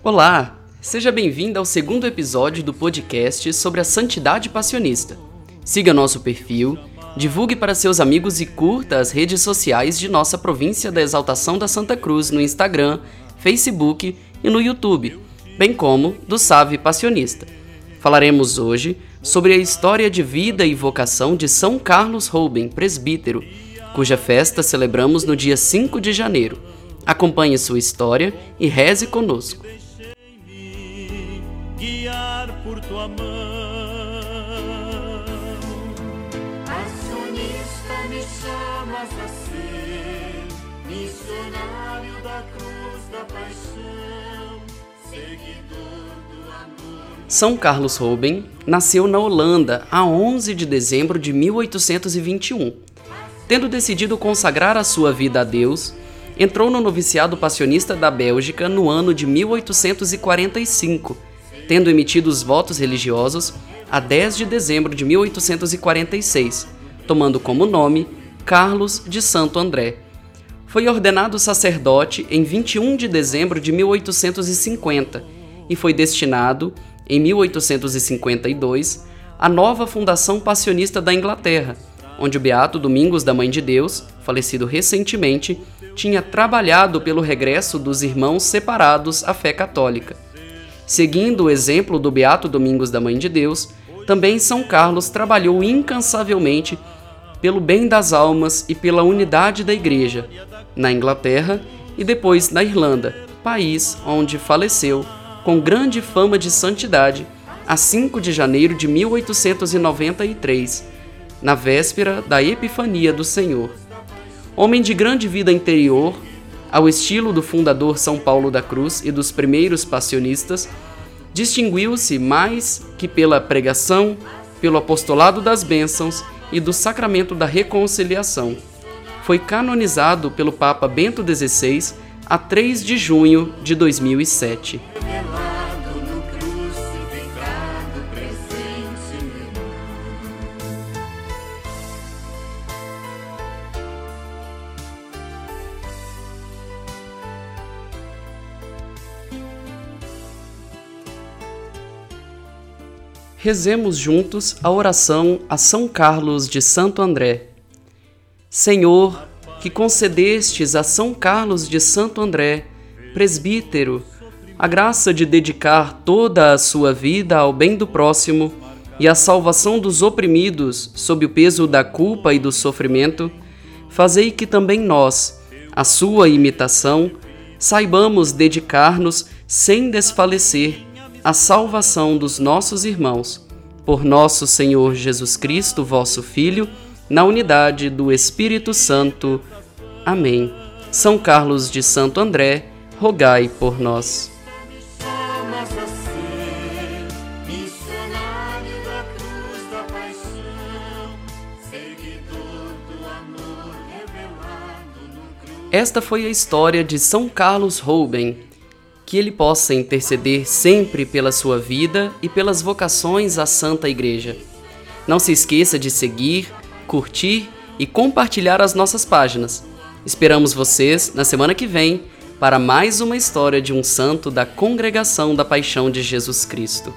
Olá, seja bem-vindo ao segundo episódio do podcast sobre a santidade passionista. Siga nosso perfil, divulgue para seus amigos e curta as redes sociais de nossa província da Exaltação da Santa Cruz no Instagram, Facebook e no YouTube, bem como do Save Passionista. Falaremos hoje sobre a história de vida e vocação de São Carlos Rouben, presbítero, cuja festa celebramos no dia 5 de janeiro. Acompanhe sua história e reze conosco. Guiar por tua mão. Acionista me chamas a ser missionário da cruz da paixão, seguidor do amor. São Carlos Rouben nasceu na Holanda a 11 de dezembro de 1821. Tendo decidido consagrar a sua vida a Deus, entrou no noviciado passionista da Bélgica no ano de 1845, tendo emitido os votos religiosos a 10 de dezembro de 1846, tomando como nome Carlos de Santo André. Foi ordenado sacerdote em 21 de dezembro de 1850 e foi destinado, em 1852, à nova Fundação Passionista da Inglaterra, onde o Beato Domingos da Mãe de Deus, falecido recentemente, tinha trabalhado pelo regresso dos irmãos separados à fé católica. Seguindo o exemplo do Beato Domingos da Mãe de Deus, também São Carlos trabalhou incansavelmente pelo bem das almas e pela unidade da Igreja, na Inglaterra e depois na Irlanda, país onde faleceu com grande fama de santidade a 5 de janeiro de 1893 na véspera da Epifania do Senhor. Homem de grande vida interior, ao estilo do fundador São Paulo da Cruz e dos primeiros passionistas, distinguiu-se mais que pela pregação, pelo apostolado das bênçãos e do sacramento da reconciliação. Foi canonizado pelo Papa Bento XVI a 3 de junho de 2007. Rezemos juntos a oração a São Carlos de Santo André. Senhor, que concedestes a São Carlos de Santo André, presbítero, a graça de dedicar toda a sua vida ao bem do próximo e à salvação dos oprimidos sob o peso da culpa e do sofrimento, fazei que também nós, a sua imitação, saibamos dedicar-nos sem desfalecer a salvação dos nossos irmãos. Por nosso Senhor Jesus Cristo, vosso Filho, na unidade do Espírito Santo. Amém. São Carlos de Santo André, rogai por nós. Esta foi a história de São Carlos Rouben, que ele possa interceder sempre pela sua vida e pelas vocações à Santa Igreja. Não se esqueça de seguir, curtir e compartilhar as nossas páginas. Esperamos vocês na semana que vem para mais uma história de um santo da Congregação da Paixão de Jesus Cristo.